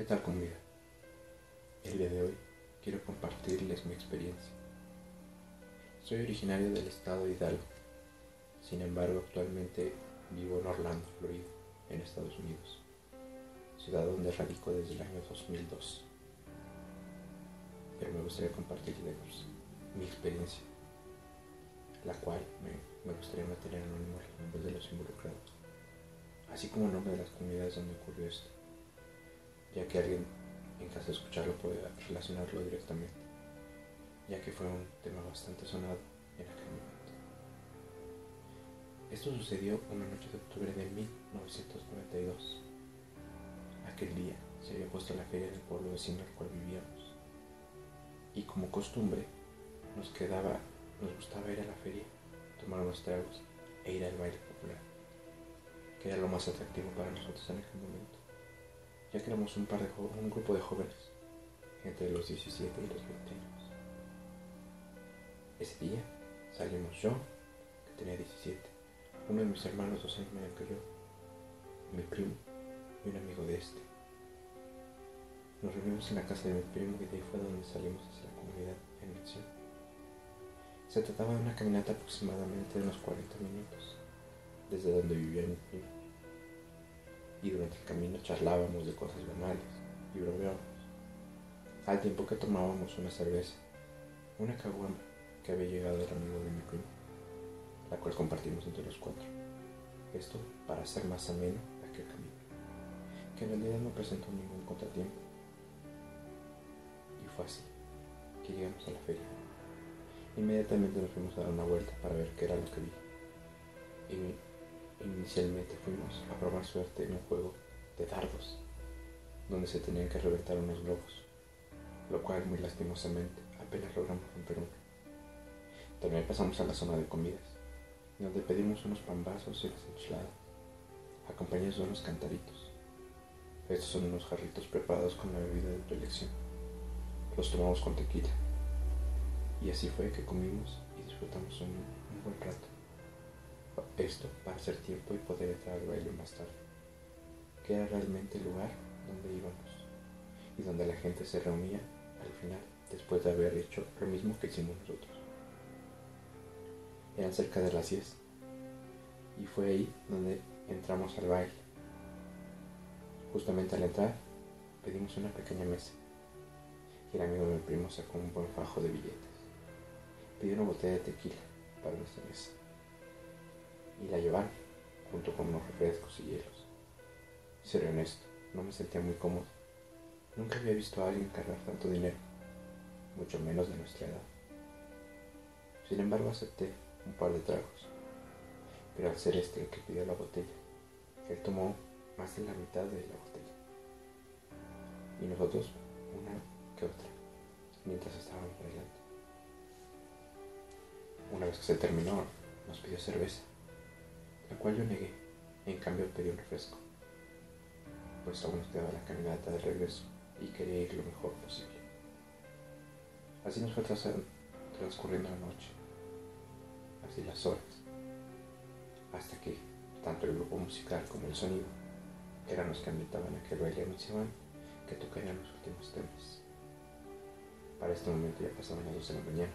¿Qué tal comunidad? El día de hoy quiero compartirles mi experiencia. Soy originario del estado de Hidalgo, sin embargo actualmente vivo en Orlando, Florida, en Estados Unidos, ciudad donde radico desde el año 2002. Pero me gustaría compartirles mi experiencia, la cual me, gustaría mantener anónimo los nombres de los involucrados, así como el nombre de las comunidades donde ocurrió esto ya que alguien en caso de escucharlo puede relacionarlo directamente, ya que fue un tema bastante sonado en aquel momento. Esto sucedió una noche de octubre de 1992. Aquel día se había puesto la feria del pueblo vecino al cual vivíamos, y como costumbre nos quedaba, nos gustaba ir a la feria, tomar unos tragos e ir al baile popular, que era lo más atractivo para nosotros en aquel momento ya que éramos un, par de un grupo de jóvenes, entre los 17 y los 20 años. Ese día salimos yo, que tenía 17, uno de mis hermanos dos años mayor que yo, mi primo y un amigo de este. Nos reunimos en la casa de mi primo y de ahí fue donde salimos hacia la comunidad en mención. Se trataba de una caminata aproximadamente de unos 40 minutos, desde donde vivía mi primo y durante el camino charlábamos de cosas banales y bromeábamos, al tiempo que tomábamos una cerveza, una caguama que había llegado del amigo de mi primo, la cual compartimos entre los cuatro. Esto para hacer más ameno aquel camino, que en realidad no presentó ningún contratiempo. Y fue así que llegamos a la feria. Inmediatamente nos fuimos a dar una vuelta para ver qué era lo que vi. Y Inicialmente fuimos a probar suerte en un juego de dardos, donde se tenían que reventar unos globos, lo cual muy lastimosamente apenas logramos romper uno. También pasamos a la zona de comidas, donde pedimos unos pambazos y unas enchiladas, acompañados de unos cantaritos. Estos son unos jarritos preparados con la bebida de tu elección. Los tomamos con tequila. Y así fue que comimos y disfrutamos un buen rato. Esto para hacer tiempo y poder entrar al baile más tarde, que era realmente el lugar donde íbamos y donde la gente se reunía al final después de haber hecho lo mismo que hicimos nosotros. Eran cerca de las 10 y fue ahí donde entramos al baile. Justamente al entrar pedimos una pequeña mesa y el amigo de mi primo sacó un buen fajo de billetes. Pidió una botella de tequila para nuestra mesa y la llevaron, junto con unos refrescos y hielos. Seré honesto, no me sentía muy cómodo. Nunca había visto a alguien cargar tanto dinero, mucho menos de nuestra edad. Sin embargo, acepté un par de tragos, pero al ser este el que pidió la botella, él tomó más de la mitad de la botella. Y nosotros una que otra, mientras estábamos bailando. Una vez que se terminó, nos pidió cerveza la cual yo negué, en cambio pedí un refresco, pues aún quedaba la caminata de regreso y quería ir lo mejor posible. Así nos fue transcurriendo la noche, así las horas, hasta que tanto el grupo musical como el sonido, eran los que ambientaban aquel baile, anunciaban que tocarían los últimos temas. Para este momento ya pasaban las 12 de la mañana.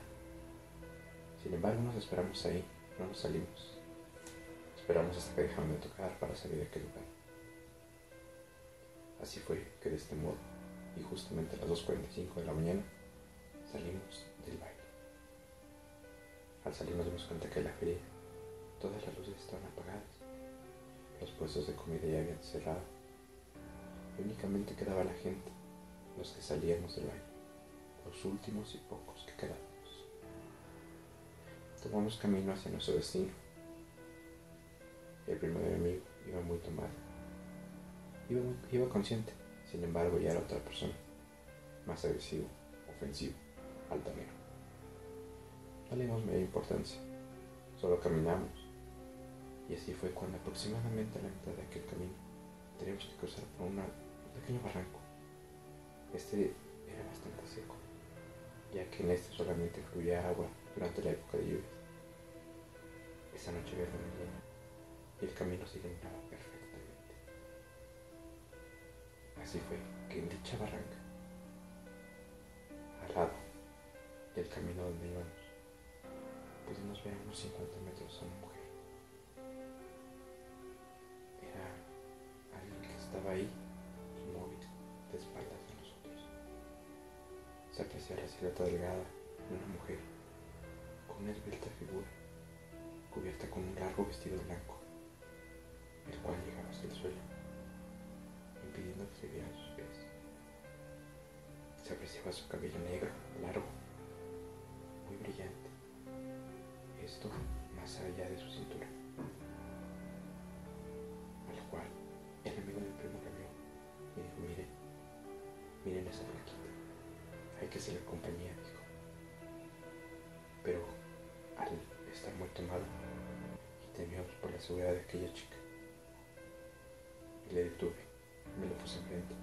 Sin embargo, nos esperamos ahí, no nos salimos. Esperamos hasta que dejaron de tocar para salir de aquel lugar. Así fue que de este modo, y justamente a las 2.45 de la mañana, salimos del baile. Al salir nos dimos cuenta que la feria, todas las luces estaban apagadas, los puestos de comida ya habían cerrado, y únicamente quedaba la gente, los que salíamos del baile, los últimos y pocos que quedábamos. Tomamos camino hacia nuestro destino el primer amigo iba muy tomado. Iba, consciente, sin embargo ya era otra persona, más agresivo, ofensivo, altanero. No le dimos media importancia, solo caminamos. Y así fue cuando aproximadamente a la mitad de aquel camino teníamos que cruzar por un pequeño barranco. Este era bastante seco, ya que en este solamente fluía agua durante la época de lluvias. Esa noche había y el camino se iluminaba perfectamente. Así fue que en dicha barranca, al lado del camino donde íbamos, pudimos ver a unos 50 metros a una mujer. Era alguien que estaba ahí, inmóvil, de espaldas de nosotros. Se aprecia la silueta delgada de una mujer con una esbelta figura, cubierta con un largo vestido blanco, el cual llegaba hasta el suelo, impidiendo que se vieran sus pies. Se apreciaba su cabello negro, largo, muy brillante, esto más allá de su cintura, al cual el amigo del primo la vio y dijo, miren, miren esa flaquita, hay que hacerle compañía, dijo. Pero al estar muy tomado y por la seguridad de aquella chica, y le detuve, me lo puse enfrente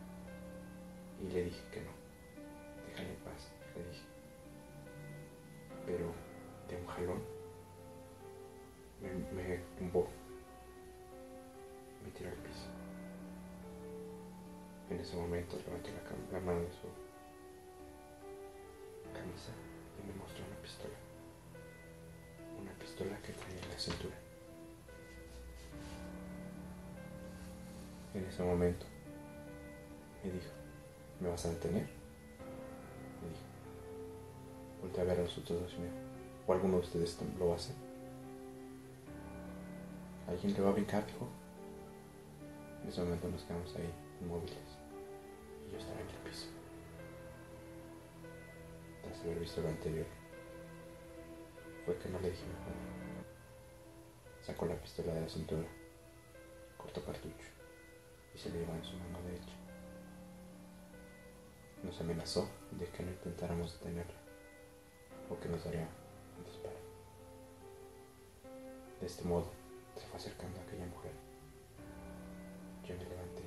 y le dije que no, déjale en paz, le dije. Pero de un jalón me, me tumbó, me tiró al piso. En ese momento levantó la, la mano de su camisa y me mostró una pistola. Una pistola que traía en la cintura. En ese momento me dijo, ¿me vas a detener? Me dijo. Volté a ver a los otros dos dijo, ¿o alguno de ustedes lo va a hacer? ¿Alguien le va a brincar? Dijo. En ese momento nos quedamos ahí, inmóviles. Y yo estaba en el piso. Tras haber visto lo anterior, fue que no le dije mejor. Sacó la pistola de la cintura, cortó cartucho y se le llevó en su mano derecha. Nos amenazó de que no intentáramos detenerla o que nos daría un disparo. De este modo, se fue acercando a aquella mujer. Yo me levanté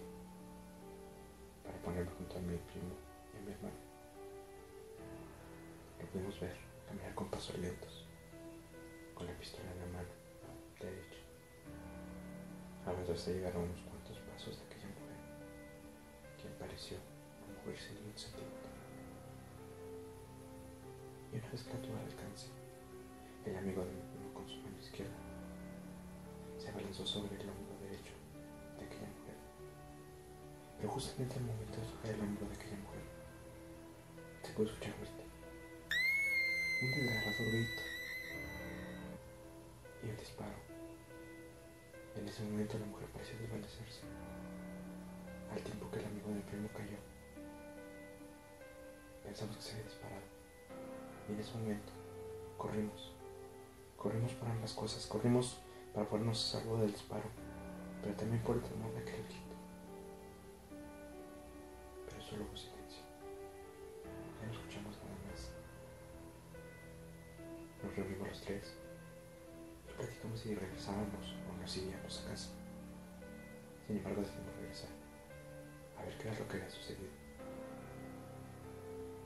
para ponerme junto a mi primo y a mi hermano. Lo pudimos ver caminar con pasos lentos, con la pistola en la mano derecha. Avanzó hasta llegar a unos Y una vez que la tuvo al alcance, el amigo de mi primo con su mano izquierda se abalanzó sobre el hombro derecho de aquella mujer. Pero justamente al momento de tocar el hombro de aquella mujer, se pudo escuchar grito. Un desgarrador grito. Y un disparo. En ese momento la mujer pareció desvanecerse, al tiempo que el amigo del primo cayó. Pensamos que se había disparado. Y en ese momento corrimos. Corrimos por ambas cosas. Corrimos para ponernos a salvo del disparo, pero también por el temor de aquel grito. Pero solo hubo silencio. Ya no escuchamos nada más. Nos reunimos los tres y platicamos si regresábamos o nos iríamos a casa. Sin embargo, decidimos regresar ver qué era lo que había sucedido.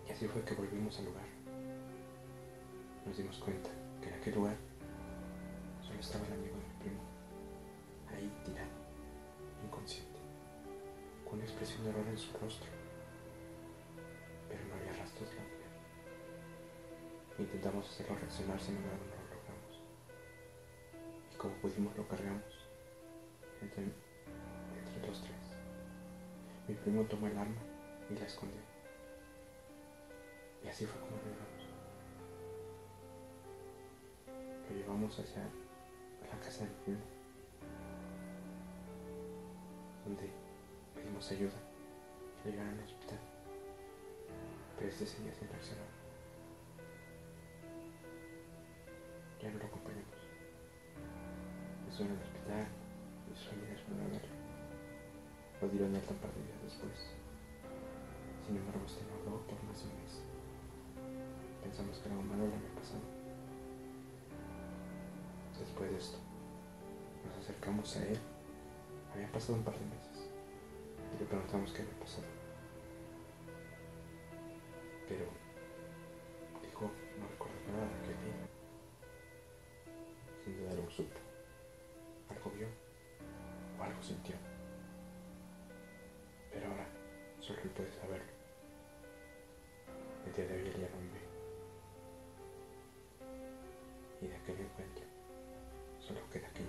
Y así fue que volvimos al lugar. Nos dimos cuenta que en aquel lugar solo estaba el amigo de mi primo, ahí tirado, inconsciente, con una expresión de horror en su rostro. Pero no había rastros de la mujer. Intentamos hacerlo reaccionar, sin embargo no lo logramos. Y como pudimos lo cargamos. Mi primo tomó el arma y la escondió. Y así fue como lo llevamos. Lo llevamos hacia la casa del primo, donde pedimos ayuda lo llevaron al hospital. Pero este seguía sin reaccionar. Ya no lo acompañamos. Estuvo en el hospital Dieron alta par de días después. Sin embargo, no habló por más de un mes. Pensamos que algo malo le había pasado. Después de esto, nos acercamos a él. Había pasado un par de meses. Y le preguntamos qué había pasado. Pero aquel encuentro solo queda aquella